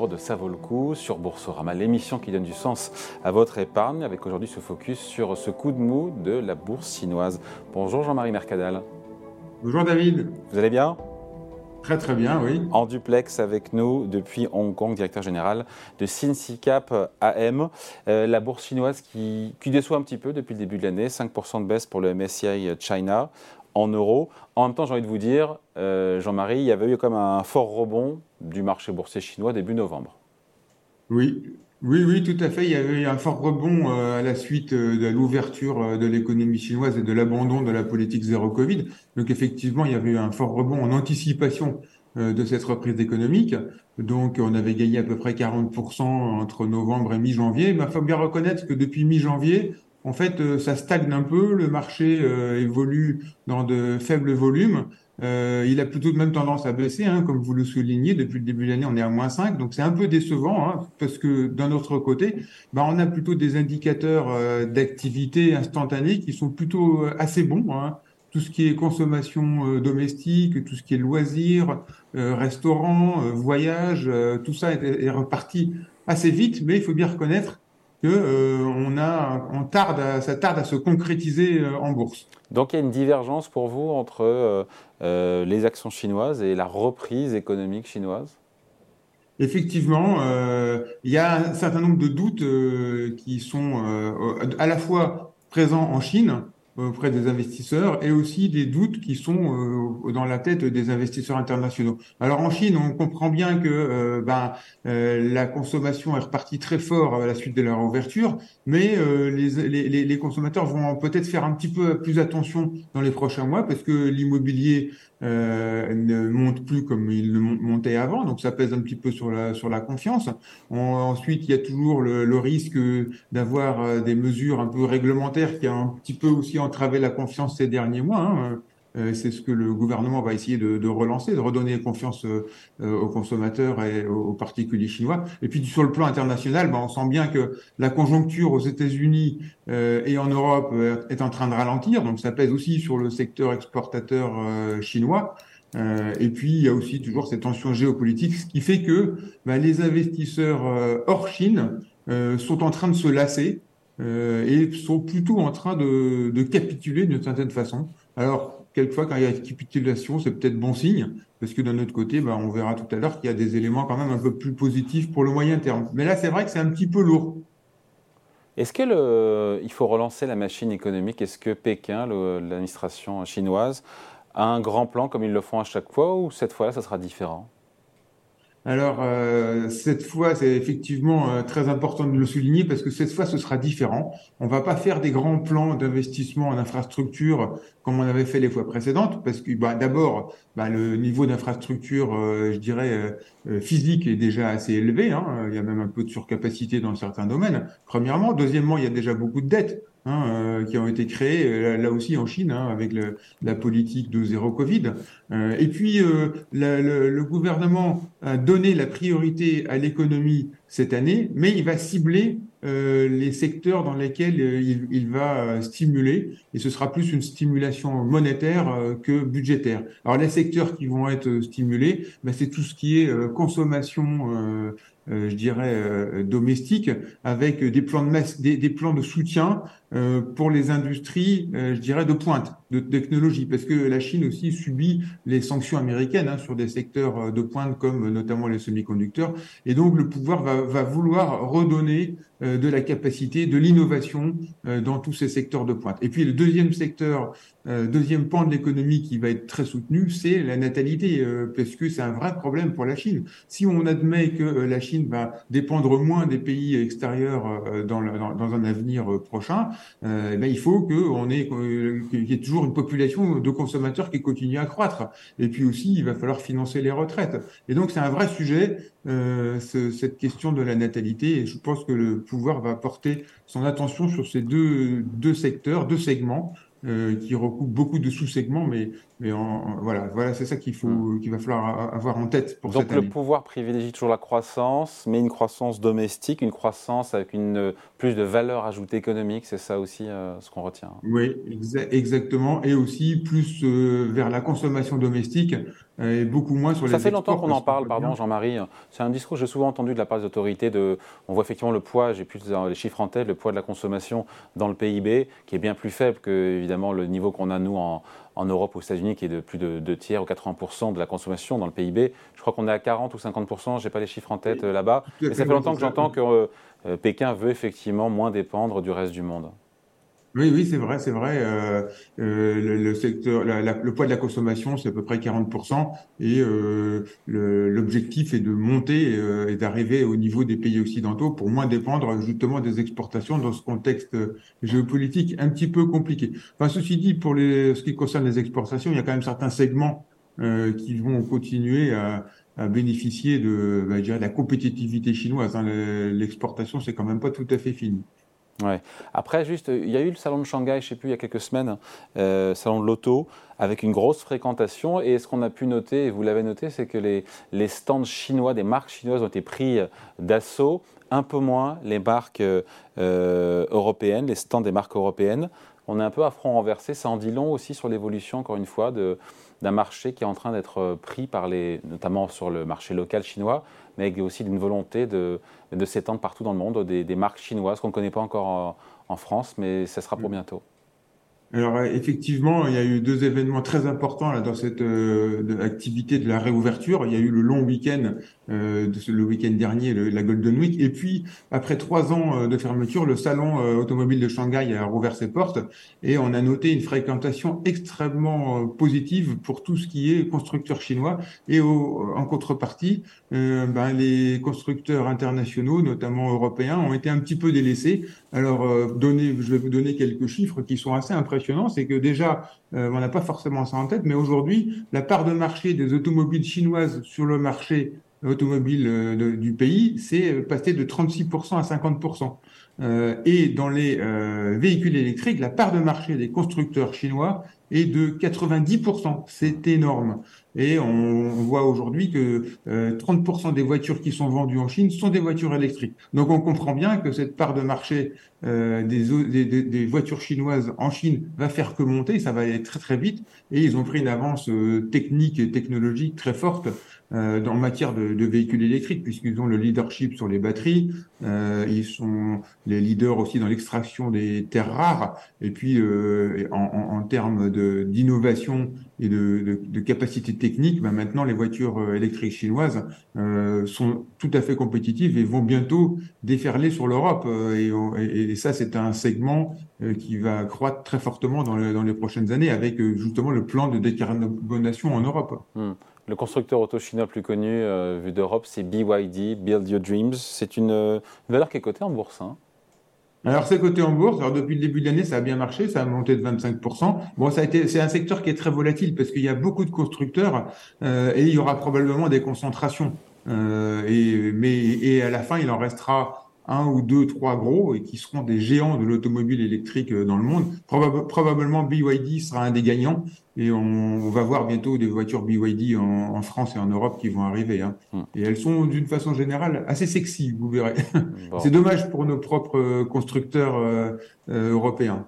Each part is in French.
Numéro de Ça vaut le coup sur Boursorama, l'émission qui donne du sens à votre épargne, avec aujourd'hui ce focus sur ce coup de mou de la bourse chinoise. Bonjour Jean-Marie Mercadal. Bonjour David. Vous allez bien? Très très bien, oui. En duplex avec nous depuis Hong Kong, directeur général de SinCap AM. Euh, la bourse chinoise qui, qui, déçoit un petit peu depuis le début de l'année, 5% de baisse pour le MSCI China en euros. En même temps, j'ai envie de vous dire, euh, Jean-Marie, il y avait eu comme un fort rebond du marché boursier chinois début novembre. Oui, oui, oui, tout à fait. Il y avait un fort rebond euh, à la suite euh, de l'ouverture de l'économie chinoise et de l'abandon de la politique zéro Covid. Donc effectivement, il y avait un fort rebond en anticipation de cette reprise économique. Donc on avait gagné à peu près 40% entre novembre et mi-janvier. Mais il faut bien reconnaître que depuis mi-janvier, en fait, euh, ça stagne un peu, le marché euh, évolue dans de faibles volumes. Euh, il a plutôt même tendance à baisser, hein, comme vous le soulignez, depuis le début de l'année, on est à moins 5, donc c'est un peu décevant, hein, parce que d'un autre côté, bah, on a plutôt des indicateurs d'activité instantanée qui sont plutôt assez bons. Hein. Tout ce qui est consommation domestique, tout ce qui est loisirs, restaurants, voyages, tout ça est reparti assez vite, mais il faut bien reconnaître que euh, on a, on tarde, ça tarde à se concrétiser euh, en bourse. Donc il y a une divergence pour vous entre euh, les actions chinoises et la reprise économique chinoise? Effectivement, il y a un certain nombre de doutes qui sont à la fois présents en Chine, auprès des investisseurs et aussi des doutes qui sont euh, dans la tête des investisseurs internationaux. Alors en Chine, on comprend bien que euh, ben, euh, la consommation est repartie très fort à la suite de leur ouverture, mais les, les, consommateurs vont peut-être faire un petit peu plus attention dans les prochains mois parce que l'immobilier ne monte plus comme il le montait avant, donc ça pèse un petit peu sur la, sur la confiance. ensuite, il y a toujours le, risque d'avoir des mesures un peu réglementaires qui a un petit peu aussi entravé la confiance ces derniers mois. Hein. Euh, c'est ce que le gouvernement va essayer de, relancer, de redonner confiance euh, aux consommateurs et aux, particuliers chinois. Et puis sur le plan international, ben, on sent bien que la conjoncture aux États-Unis euh, et en Europe est en train de ralentir, donc ça pèse aussi sur le secteur exportateur chinois. et puis il y a aussi toujours cette tension géopolitique, ce qui fait que ben, les investisseurs hors Chine sont en train de se lasser euh, et sont plutôt en train de, capituler d'une certaine façon. Alors, quelquefois, quand il y a capitulation, c'est peut-être bon signe, parce que d'un autre côté, bah, on verra tout à l'heure qu'il y a des éléments quand même un peu plus positifs pour le moyen terme. Mais là, c'est vrai que c'est un petit peu lourd. Est-ce que le, il faut relancer la machine économique? Est-ce que Pékin, l'administration chinoise, a un grand plan comme ils le font à chaque fois, ou cette fois-là, ça sera différent? Alors, euh, cette fois, c'est effectivement euh, très important de le souligner parce que cette fois, ce sera différent. On va pas faire des grands plans d'investissement en infrastructure comme on avait fait les fois précédentes parce que bah, d'abord, bah, le niveau d'infrastructure, euh, je dirais, physique est déjà assez élevé. Hein. Il y a même un peu de surcapacité dans certains domaines. Premièrement. Deuxièmement, il y a déjà beaucoup de dettes. Hein, euh, qui ont été créés euh, là, aussi en Chine hein, avec la politique de zéro Covid. Euh, et puis le, le, gouvernement a donné la priorité à l'économie cette année, mais il va cibler les secteurs dans lesquels il, il, va stimuler, et ce sera plus une stimulation monétaire que budgétaire. Alors les secteurs qui vont être stimulés, ben, c'est tout ce qui est consommation euh, je dirais, euh, domestique, avec des plans de, masse, des, des plans de soutien euh, pour les industries, je dirais, de pointe, de technologie, parce que la Chine aussi subit les sanctions américaines hein, sur des secteurs de pointe comme notamment les semi-conducteurs, et donc le pouvoir va, va vouloir redonner de la capacité, de l'innovation dans tous ces secteurs de pointe. Et puis le deuxième secteur, deuxième pan de l'économie qui va être très soutenu, c'est la natalité, parce que c'est un vrai problème pour la Chine. Si on admet que la Chine va dépendre moins des pays extérieurs euh, dans, un avenir euh, prochain, euh, ben, il faut qu'on ait, qu'il y ait toujours une population de consommateurs qui continue à croître. Et puis aussi, il va falloir financer les retraites. Et donc, c'est un vrai sujet, cette question de la natalité. Et je pense que le pouvoir va porter son attention sur ces deux secteurs, deux segments. Euh, qui recoupe beaucoup de sous-segments, mais, mais voilà, voilà c'est ça qu'il faut, hmm. qu'il va falloir avoir en tête pour Donc cette année. le pouvoir privilégie toujours la croissance, mais une croissance domestique, une croissance avec une plus de valeur ajoutée économique, c'est ça aussi euh, ce qu'on retient. Oui, exactement, et aussi plus euh, vers la consommation domestique, et beaucoup moins sur les Ça fait longtemps qu'on en parle, pardon Jean-Marie. C'est un discours que j'ai souvent entendu de la part des autorités. De, on voit effectivement le poids, j'ai plus les chiffres en tête, le poids de la consommation dans le PIB, qui est bien plus faible que évidemment le niveau qu'on a nous en, en Europe, aux États-Unis, qui est de plus de 2 tiers ou 80% de la consommation dans le PIB. Je crois qu'on est à 40 ou 50%, je n'ai pas les chiffres en tête euh, là-bas. Mais ça fait longtemps que j'entends que euh, Pékin veut effectivement moins dépendre du reste du monde. Oui, oui, c'est vrai, c'est vrai. Euh, euh, le, secteur, le poids de la consommation, c'est à peu près 40%, et euh, l'objectif est de monter et d'arriver au niveau des pays occidentaux pour moins dépendre justement des exportations dans ce contexte géopolitique un petit peu compliqué. Enfin, ceci dit, pour les, ce qui concerne les exportations, il y a quand même certains segments qui vont continuer à, à bénéficier de, bah, la compétitivité chinoise. Hein. L'exportation, c'est quand même pas tout à fait fini. Après, juste, il y a eu le salon de Shanghai, je ne sais plus, il y a quelques semaines, euh, salon de l'auto, avec une grosse fréquentation. Et ce qu'on a pu noter, et vous l'avez noté, c'est que les, stands chinois, des marques chinoises ont été pris d'assaut, un peu moins les marques euh, européennes, les stands des marques européennes. On est un peu à front renversé. Ça en dit long aussi sur l'évolution, encore une fois, d'un marché qui est en train d'être pris par les, notamment sur le marché local chinois, mais avec aussi d'une volonté de, de s'étendre partout dans le monde, des, des marques chinoises qu'on ne connaît pas encore en, en, France, mais ça sera pour mm. bientôt. Alors euh, effectivement, il y a eu deux événements très importants là, dans cette euh, activité de la réouverture. Il y a eu le long week-end, euh, le week-end dernier, la Golden Week, et puis après trois ans euh, de fermeture, le salon automobile de Shanghai a rouvert ses portes et on a noté une fréquentation extrêmement positive pour tout ce qui est constructeurs chinois. Et en contrepartie, ben, les constructeurs internationaux, notamment européens, ont été un petit peu délaissés. Alors, donner, je vais vous donner quelques chiffres qui sont assez impressionnants c'est que déjà, euh, on n'a pas forcément ça en tête, mais aujourd'hui, la part de marché des automobiles chinoises sur le marché automobile euh, du pays, c'est euh, passé de 36% à 50%. et dans les véhicules électriques, la part de marché des constructeurs chinois est de 90%. C'est énorme. Et on, voit aujourd'hui que 30% euh, des voitures qui sont vendues en Chine sont des voitures électriques. Donc on comprend bien que cette part de marché euh, des, des, des, voitures chinoises en Chine va faire que monter, ça va aller très très vite. Et ils ont pris une avance euh, technique et technologique très forte euh, en matière de, de, véhicules électriques, puisqu'ils ont le leadership sur les batteries, euh, ils sont les leaders aussi dans l'extraction des terres rares, et puis euh, en, en, en, termes d'innovation et de, de, de, capacité technique, ben maintenant les voitures euh, électriques chinoises euh, sont tout à fait compétitives et vont bientôt déferler sur l'Europe. Et, et, ça, c'est un segment qui va croître très fortement dans, les prochaines années, avec justement le plan de décarbonation en Europe. Hmm. Le constructeur auto chinois plus connu euh, vu d'Europe, c'est BYD, Build Your Dreams. C'est une, valeur qui est cotée en bourse. Hein. Alors c'est coté en bourse. Alors depuis le début de l'année, ça a bien marché, ça a monté de 25%. Bon, ça a été, c'est un secteur qui est très volatile parce qu'il y a beaucoup de constructeurs euh, et il y aura probablement des concentrations. Euh, et mais et à la fin, il en restera un ou deux, trois gros et qui seront des géants de l'automobile électrique euh, dans le monde. probablement BYD sera un des gagnants et on, va voir bientôt des voitures BYD en, France et en Europe qui vont arriver. Hein. Hmm. Et elles sont d'une façon générale assez sexy, vous verrez. C'est dommage pour nos propres euh, constructeurs euh, européens.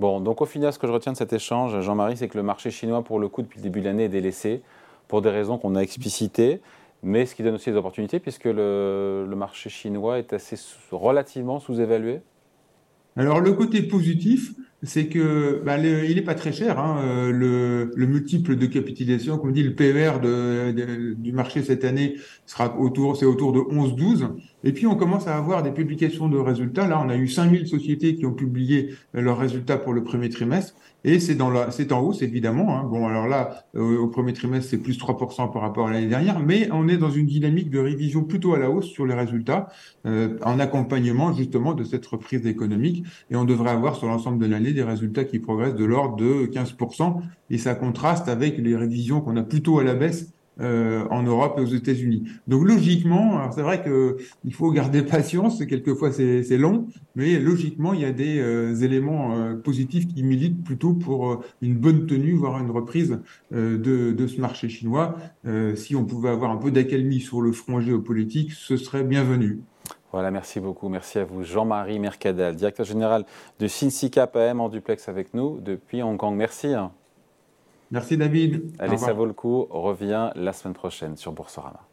Bon, donc au final, ce que je retiens de cet échange, Jean-Marie, c'est que le marché chinois, pour le coup, depuis le début de l'année, est délaissé pour des raisons qu'on a explicitées mais ce qui donne aussi des opportunités puisque le, marché chinois est assez relativement sous-évalué. Alors le côté positif, c'est que bah, il n'est pas très cher. Hein, euh, le, le, multiple de capitalisation, comme dit le PER du marché cette année, sera autour, c'est autour de 11-12. Et puis on commence à avoir des publications de résultats. Là, on a eu 5000 sociétés qui ont publié leurs résultats pour le premier trimestre. Et c'est dans la, c'est en hausse évidemment. Hein. Bon, alors là, euh, au premier trimestre, c'est plus 3% par rapport à l'année dernière, mais on est dans une dynamique de révision plutôt à la hausse sur les résultats, euh, en accompagnement justement de cette reprise économique. Et on devrait avoir sur l'ensemble de l'année des résultats qui progressent de l'ordre de 15%. Et ça contraste avec les révisions qu'on a plutôt à la baisse euh, en Europe et aux États-Unis. Donc logiquement, c'est vrai que il faut garder patience, quelquefois c'est long, mais logiquement il y a des euh, éléments euh, positifs qui militent plutôt pour une bonne tenue, voire une reprise de, ce marché chinois. si on pouvait avoir un peu d'accalmie sur le front géopolitique, ce serait bienvenu. Voilà, merci beaucoup. Merci à vous, Jean-Marie Mercadal, directeur général de Cap AM en duplex avec nous depuis Hong Kong. Merci. Merci David. Allez, ça vaut le coup. On revient la semaine prochaine sur Boursorama.